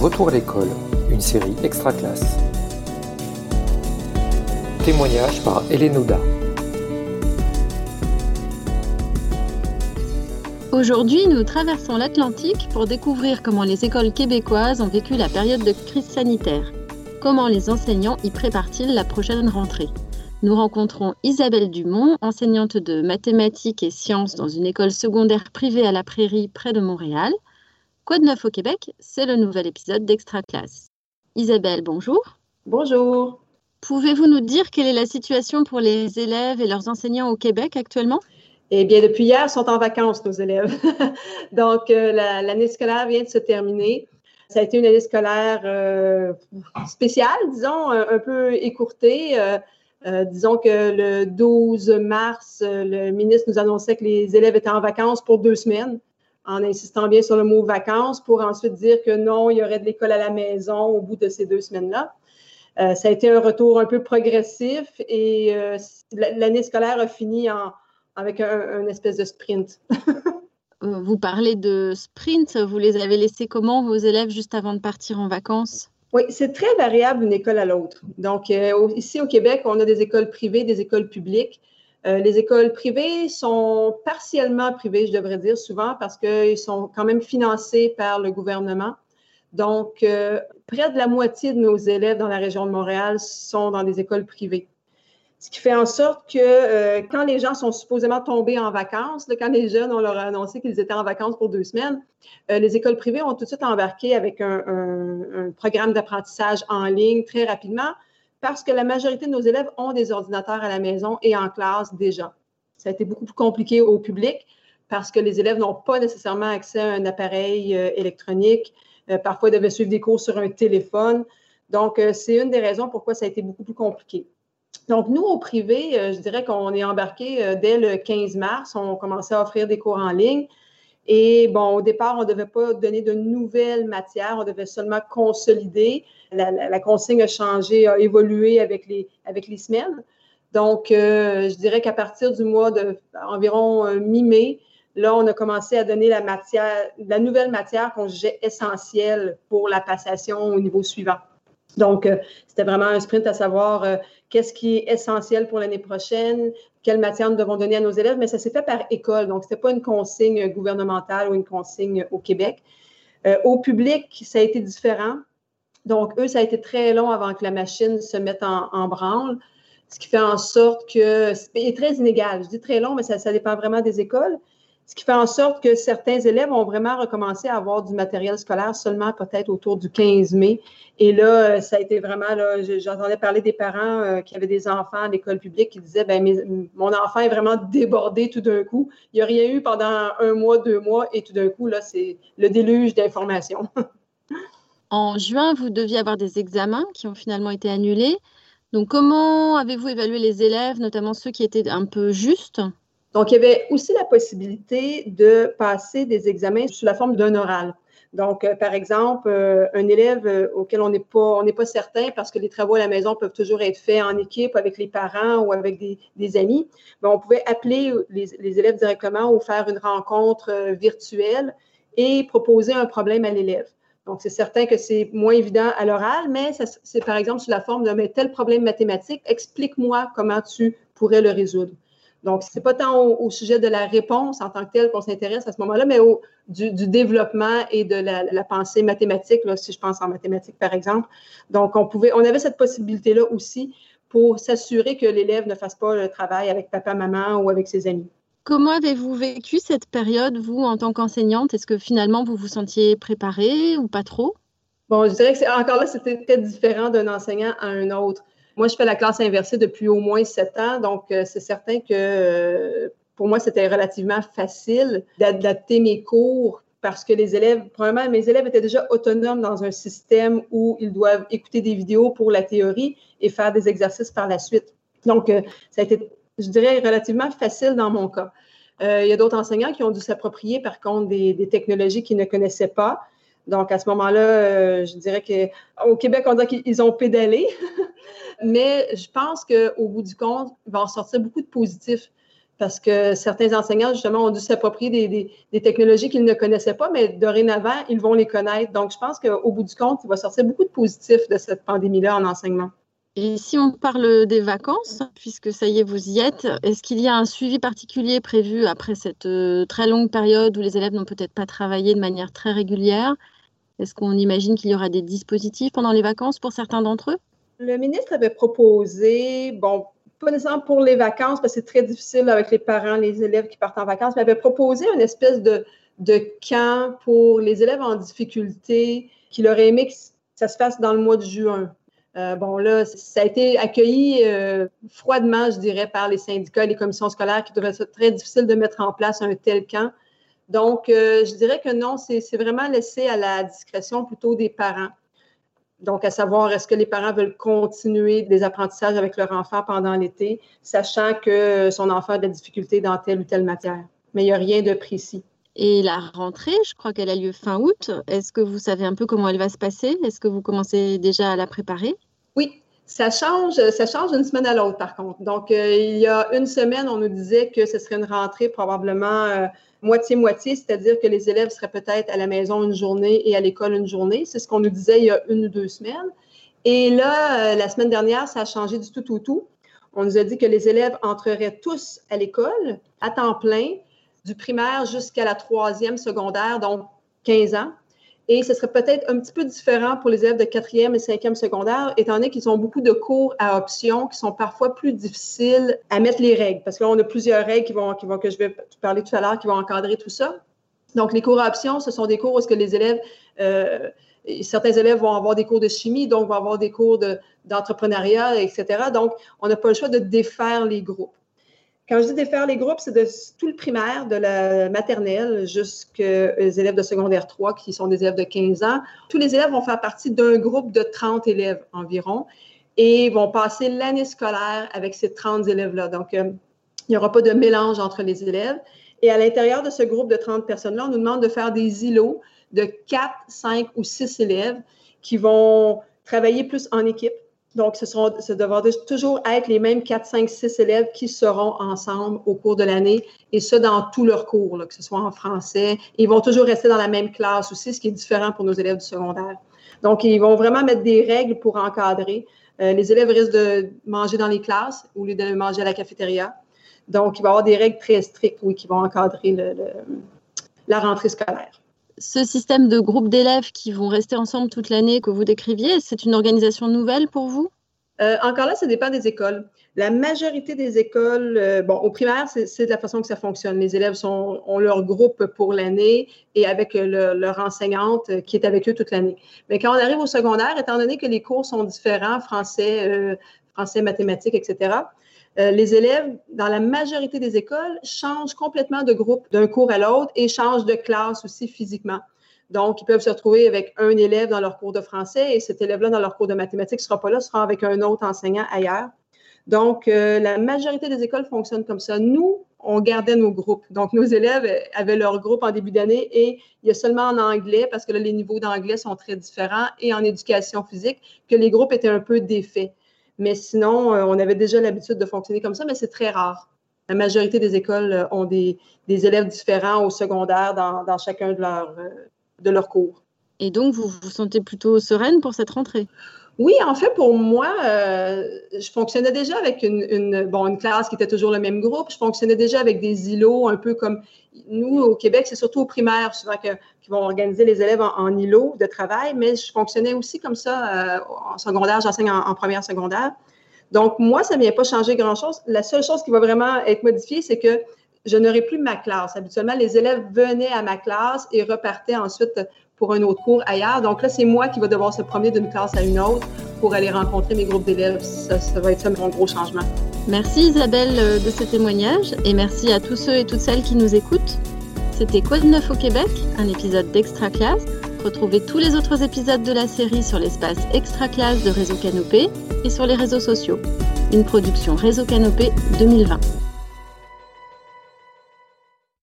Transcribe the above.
Retour à l'école, une série extra classe. Témoignage par Hélène. Aujourd'hui, nous traversons l'Atlantique pour découvrir comment les écoles québécoises ont vécu la période de crise sanitaire. Comment les enseignants y préparent-ils la prochaine rentrée? Nous rencontrons Isabelle Dumont, enseignante de mathématiques et sciences dans une école secondaire privée à la Prairie près de Montréal. Quoi de neuf au Québec C'est le nouvel épisode d'Extra Classe. Isabelle, bonjour. Bonjour. Pouvez-vous nous dire quelle est la situation pour les élèves et leurs enseignants au Québec actuellement? Eh bien, depuis hier, ils sont en vacances, nos élèves. Donc, euh, l'année scolaire vient de se terminer. Ça a été une année scolaire euh, spéciale, disons, un, peu écourtée. Euh, disons que le 12 mars, le ministre nous annonçait que les élèves étaient en vacances pour deux semaines, en insistant bien sur le mot vacances, pour ensuite dire que non, il y aurait de l'école à la maison au bout de ces deux semaines-là. ça a été un retour un peu progressif et l'année scolaire a fini en, avec un, espèce de sprint. Euh, vous parlez de sprint, vous les avez laissés comment vos élèves juste avant de partir en vacances? Oui, c'est très variable d'une école à l'autre. Donc, euh, ici au Québec, on a des écoles privées, des écoles publiques. Euh, les écoles privées sont partiellement privées, je devrais dire souvent, parce qu'ils sont quand même financés par le gouvernement. Donc, près de la moitié de nos élèves dans la région de Montréal sont dans des écoles privées. Ce qui fait en sorte que euh, quand les gens sont supposément tombés en vacances, quand les jeunes, on leur annoncé qu'ils étaient en vacances pour deux semaines, euh, les écoles privées ont tout de suite embarqué avec un, programme d'apprentissage en ligne très rapidement parce que la majorité de nos élèves ont des ordinateurs à la maison et en classe déjà. Ça a été beaucoup plus compliqué au public parce que les élèves n'ont pas nécessairement accès à un appareil euh, électronique. parfois, ils devaient suivre des cours sur un téléphone. Donc, c'est une des raisons pourquoi ça a été beaucoup plus compliqué. Donc, nous, au privé, euh, je dirais qu'on est embarqué euh, dès le 15 mars. On commençait à offrir des cours en ligne. Et bon, au départ, on ne devait pas donner de nouvelles matières, on devait seulement consolider. La, consigne a changé, a évolué avec les, avec les semaines. Donc, euh, je dirais qu'à partir du mois de environ mi-mai, là, on a commencé à donner la matière, la nouvelle matière qu'on jugeait essentielle pour la passation au niveau suivant. Donc, euh, c'était vraiment un sprint à savoir euh, qu'est-ce qui est essentiel pour l'année prochaine, quelle matière nous devons donner à nos élèves, mais ça s'est fait par école. Donc, ce pas une consigne gouvernementale ou une consigne au Québec. Euh, au public, ça a été différent. Donc, eux, ça a été très long avant que la machine se mette en, branle, ce qui fait en sorte que c'est très inégal. Je dis très long, mais ça dépend vraiment des écoles. Ce qui fait en sorte que certains élèves ont vraiment recommencé à avoir du matériel scolaire seulement peut-être autour du 15 mai. Et là, ça a été vraiment, j'entendais parler des parents euh, qui avaient des enfants à l'école publique qui disaient, ben, mon enfant est vraiment débordé tout d'un coup. Il n'y a rien eu pendant un mois, deux mois, et tout d'un coup, là, c'est le déluge d'informations. en juin, vous deviez avoir des examens qui ont finalement été annulés. Donc, comment avez-vous évalué les élèves, notamment ceux qui étaient un peu justes? Donc, il y avait aussi la possibilité de passer des examens sous la forme d'un oral. Donc, euh, par exemple, euh, un élève euh, auquel on n'est pas, on n'est pas certain parce que les travaux à la maison peuvent toujours être faits en équipe avec les parents ou avec des, amis, mais on pouvait appeler les, élèves directement ou faire une rencontre virtuelle et proposer un problème à l'élève. Donc, c'est certain que c'est moins évident à l'oral, mais c'est par exemple sous la forme de tel problème mathématique, explique-moi comment tu pourrais le résoudre. Donc, ce n'est pas tant au, sujet de la réponse en tant que telle qu'on s'intéresse à ce moment-là, mais au, du, développement et de la, pensée mathématique, là, si je pense en mathématiques, par exemple. Donc, on, pouvait, on avait cette possibilité-là aussi pour s'assurer que l'élève ne fasse pas le travail avec papa, maman ou avec ses amis. Comment avez-vous vécu cette période, vous, en tant qu'enseignante? Est-ce que finalement, vous vous sentiez préparée ou pas trop? Bon, je dirais que encore là, c'était très différent d'un enseignant à un autre. Moi, je fais la classe inversée depuis au moins sept ans, donc euh, c'est certain que euh, pour moi, c'était relativement facile d'adapter mes cours parce que les élèves, probablement, mes élèves étaient déjà autonomes dans un système où ils doivent écouter des vidéos pour la théorie et faire des exercices par la suite. Donc, euh, ça a été, je dirais, relativement facile dans mon cas. il y a d'autres enseignants qui ont dû s'approprier, par contre, des technologies qu'ils ne connaissaient pas. Donc, à ce moment-là, euh, je dirais qu'au Québec, on dit qu'ils ont pédalé. Mais je pense qu'au bout du compte, il va en sortir beaucoup de positifs. parce que certains enseignants, justement, ont dû s'approprier des, technologies qu'ils ne connaissaient pas, mais dorénavant, ils vont les connaître. Donc, je pense qu'au bout du compte, il va sortir beaucoup de positifs de cette pandémie-là en enseignement. Et si on parle des vacances, puisque ça y est, vous y êtes, est-ce qu'il y a un suivi particulier prévu après cette euh, très longue période où les élèves n'ont peut-être pas travaillé de manière très régulière? Est-ce qu'on imagine qu'il y aura des dispositifs pendant les vacances pour certains d'entre eux? Le ministre avait proposé, bon, pas nécessairement pour les vacances, parce que c'est très difficile avec les parents, les élèves qui partent en vacances, mais avait proposé une espèce de, de camp pour les élèves en difficulté qu'il aurait aimé que ça se fasse dans le mois de juin. Euh, bon, là, ça a été accueilli euh, froidement, je dirais, par les syndicats les commissions scolaires qui trouvaient ça très difficile de mettre en place un tel camp. Donc, euh, je dirais que non, c'est vraiment laissé à la discrétion plutôt des parents. Donc, à savoir, est-ce que les parents veulent continuer des apprentissages avec leur enfant pendant l'été, sachant que son enfant a des difficultés dans telle ou telle matière. Mais il n'y a rien de précis. Et la rentrée, je crois qu'elle a lieu fin août. Est-ce que vous savez un peu comment elle va se passer? Est-ce que vous commencez déjà à la préparer? Oui, ça change, ça change d'une semaine à l'autre, par contre. Donc, euh, il y a une semaine, on nous disait que ce serait une rentrée probablement euh, moitié-moitié, c'est-à-dire que les élèves seraient peut-être à la maison une journée et à l'école une journée. C'est ce qu'on nous disait il y a une ou deux semaines. Et là, euh, la semaine dernière, ça a changé du tout tout tout. On nous a dit que les élèves entreraient tous à l'école à temps plein, du primaire jusqu'à la troisième secondaire, donc 15 ans. Et ce serait peut-être un petit peu différent pour les élèves de quatrième et cinquième secondaire, étant donné qu'ils ont beaucoup de cours à option qui sont parfois plus difficiles à mettre les règles. Parce que là, on a plusieurs règles qui vont, qui vont que je vais parler tout à l'heure, qui vont encadrer tout ça. Donc, les cours à option, ce sont des cours où que les élèves, euh, certains élèves vont avoir des cours de chimie, donc vont avoir des cours d'entrepreneuriat, etc. Donc, on n'a pas le choix de défaire les groupes. Quand je dis défaire les groupes, c'est de tout le primaire, de la maternelle jusqu'aux élèves de secondaire 3 qui sont des élèves de 15 ans. Tous les élèves vont faire partie d'un groupe de 30 élèves environ et vont passer l'année scolaire avec ces 30 élèves-là. Donc, euh, il n'y aura pas de mélange entre les élèves. Et à l'intérieur de ce groupe de 30 personnes-là, on nous demande de faire des îlots de 4, 5 ou 6 élèves qui vont travailler plus en équipe donc, ce, seront, ce toujours être les mêmes 4, 5, 6 élèves qui seront ensemble au cours de l'année, et ce, dans tous leurs cours, que ce soit en français. Ils vont toujours rester dans la même classe aussi, ce qui est différent pour nos élèves du secondaire. Donc, ils vont vraiment mettre des règles pour encadrer. Euh, les élèves risquent de manger dans les classes au lieu de manger à la cafétéria. Donc, il va y avoir des règles très strictes, oui, qui vont encadrer la rentrée scolaire ce système de groupe d'élèves qui vont rester ensemble toute l'année que vous décriviez, c'est une organisation nouvelle pour vous? Euh, encore là, ça dépend des écoles. La majorité des écoles, euh, bon, au primaire, c'est de la façon que ça fonctionne. Les élèves sont, ont leur groupe pour l'année et avec leur enseignante qui est avec eux toute l'année. Mais quand on arrive au secondaire, étant donné que les cours sont différents, français, euh, français, mathématiques, etc., euh, les élèves, dans la majorité des écoles, changent complètement de groupe d'un cours à l'autre et changent de classe aussi physiquement. Donc, ils peuvent se retrouver avec un élève dans leur cours de français et cet élève-là, dans leur cours de mathématiques, ne sera pas là, sera avec un autre enseignant ailleurs. Donc, euh, la majorité des écoles fonctionnent comme ça. Nous, on gardait nos groupes. Donc, nos élèves avaient leur groupe en début d'année et il y a seulement en anglais, parce que là, les niveaux d'anglais sont très différents, et en éducation physique, que les groupes étaient un peu défaits. Mais sinon, euh, on avait déjà l'habitude de fonctionner comme ça, mais c'est très rare. La majorité des écoles euh, ont des, élèves différents au secondaire dans, chacun euh, de leurs cours. Et donc, vous vous sentez plutôt sereine pour cette rentrée? Oui, en fait, pour moi, je fonctionnais déjà avec une, bon, classe qui était toujours le même groupe. Je fonctionnais déjà avec des îlots, un peu comme nous, au Québec, c'est surtout au primaire, souvent que, qui vont organiser les élèves en, îlot de travail, mais je fonctionnais aussi comme ça euh, en secondaire, j'enseigne en, première secondaire. Donc, moi, ça ne vient pas changer grand-chose. La seule chose qui va vraiment être modifiée, c'est que je n'aurai plus ma classe. Habituellement, les élèves venaient à ma classe et repartaient ensuite pour un autre cours ailleurs. Donc là, c'est moi qui va devoir se promener d'une classe à une autre pour aller rencontrer mes groupes d'élèves. Ça, ça, va être ça mon gros changement. Merci Isabelle euh, de ce témoignage et merci à tous ceux et toutes celles qui nous écoutent. C'était Quoi de neuf au Québec, un épisode d'Extra Classe. Retrouvez tous les autres épisodes de la série sur l'espace Extra Classe de Réseau Canopé et sur les réseaux sociaux. Une production Réseau Canopé 2020.